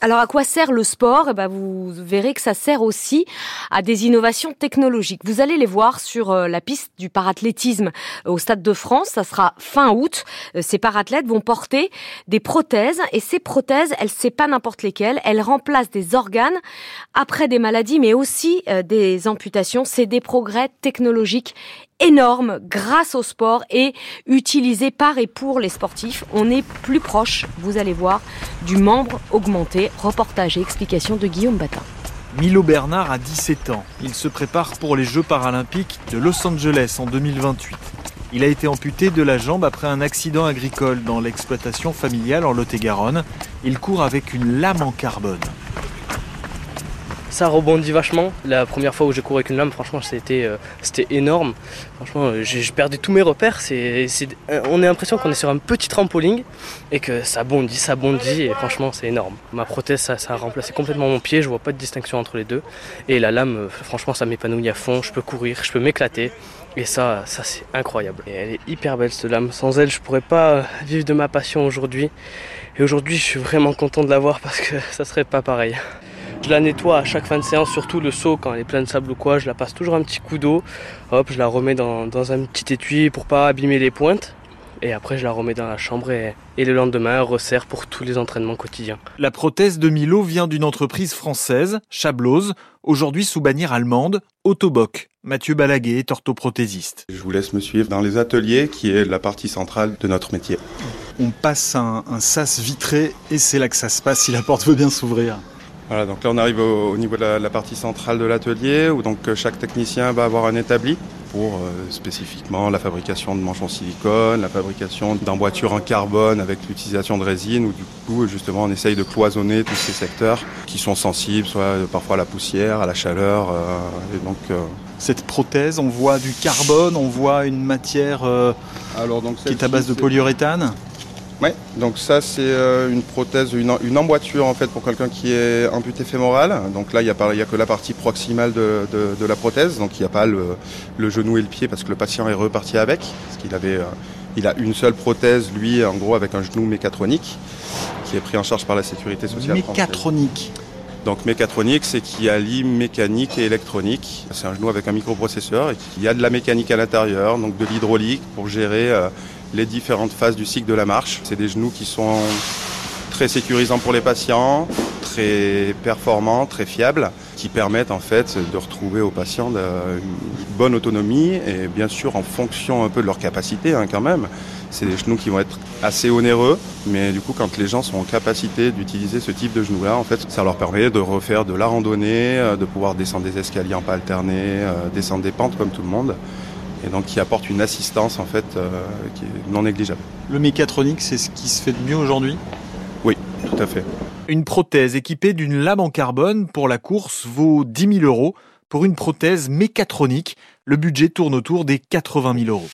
Alors à quoi sert le sport? Eh ben, Vous verrez que ça sert aussi à des innovations technologiques. Vous allez les voir sur euh, la piste du parathlétisme au Stade de France. Ça sera fin août. Euh, ces parathlètes vont porter des prothèses et ces prothèses, elles c'est pas n'importe lesquelles. Elles remplacent des organes après des maladies, mais aussi euh, des amputations. C'est des progrès technologiques énorme grâce au sport et utilisé par et pour les sportifs. On est plus proche, vous allez voir, du membre augmenté. Reportage et explication de Guillaume Batin. Milo Bernard a 17 ans. Il se prépare pour les Jeux paralympiques de Los Angeles en 2028. Il a été amputé de la jambe après un accident agricole dans l'exploitation familiale en Lot-et-Garonne. Il court avec une lame en carbone ça rebondit vachement. La première fois où j'ai couru avec une lame, franchement, c'était euh, c'était énorme. Franchement, euh, j'ai perdu tous mes repères. Euh, on a l'impression qu'on est sur un petit trampoline et que ça bondit, ça bondit. Et franchement, c'est énorme. Ma prothèse, ça, ça, a remplacé complètement mon pied. Je vois pas de distinction entre les deux. Et la lame, franchement, ça m'épanouit à fond. Je peux courir, je peux m'éclater. Et ça, ça c'est incroyable. Et elle est hyper belle cette lame. Sans elle, je pourrais pas vivre de ma passion aujourd'hui. Et aujourd'hui, je suis vraiment content de l'avoir parce que ça serait pas pareil. Je la nettoie à chaque fin de séance, surtout le seau quand elle est pleine de sable ou quoi. Je la passe toujours un petit coup d'eau. Hop, je la remets dans, un petit étui pour pas abîmer les pointes. Et après, je la remets dans la chambre et, le lendemain, elle resserre pour tous les entraînements quotidiens. La prothèse de Milo vient d'une entreprise française, Chablose, aujourd'hui sous bannière allemande, Autoboc. Mathieu Balaguet est orthoprothésiste. Je vous laisse me suivre dans les ateliers, qui est la partie centrale de notre métier. On passe un, un sas vitré et c'est là que ça se passe si la porte veut bien s'ouvrir. Voilà, donc là on arrive au, niveau de la, partie centrale de l'atelier où donc euh, chaque technicien va avoir un établi pour euh, spécifiquement la fabrication de manches en silicone, la fabrication d'emboîtures en carbone avec l'utilisation de résine où du coup justement on essaye de cloisonner tous ces secteurs qui sont sensibles, soit euh, parfois à la poussière, à la chaleur. et donc cette prothèse, on voit du carbone, on voit une matière Alors, donc, qui est à base de polyuréthane? Oui, donc ça c'est euh, une prothèse, une, emboîture en fait pour quelqu'un qui est amputé fémoral. Donc là il n'y a, a, que la partie proximale de, la prothèse, donc il n'y a pas le, genou et le pied parce que le patient est reparti avec, parce qu'il avait, euh, il a une seule prothèse lui en gros avec un genou mécatronique qui est pris en charge par la sécurité sociale. Mécatronique. Donc mécatronique, c'est qui allie mécanique et électronique. C'est un genou avec un microprocesseur et qui a de la mécanique à l'intérieur, donc de l'hydraulique pour gérer euh, les différentes phases du cycle de la marche. C'est des genoux qui sont très sécurisants pour les patients, très performants, très fiables, qui permettent en fait de retrouver aux patients une bonne autonomie et bien sûr en fonction un peu de leur capacité hein, quand même. C'est des genoux qui vont être assez onéreux, mais du coup quand les gens sont en capacité d'utiliser ce type de genoux-là, en fait, ça leur permet de refaire de la randonnée, euh, de pouvoir descendre des escaliers en pas alterné, euh, descendre des pentes comme tout le monde et donc qui apporte une assistance en fait euh, qui est non négligeable. Le mécatronique, c'est ce qui se fait de mieux aujourd'hui? Oui, tout à fait. Une prothèse équipée d'une lame en carbone pour la course vaut 10 000 euros. Pour une prothèse mécatronique, le budget tourne autour des 80 000 euros.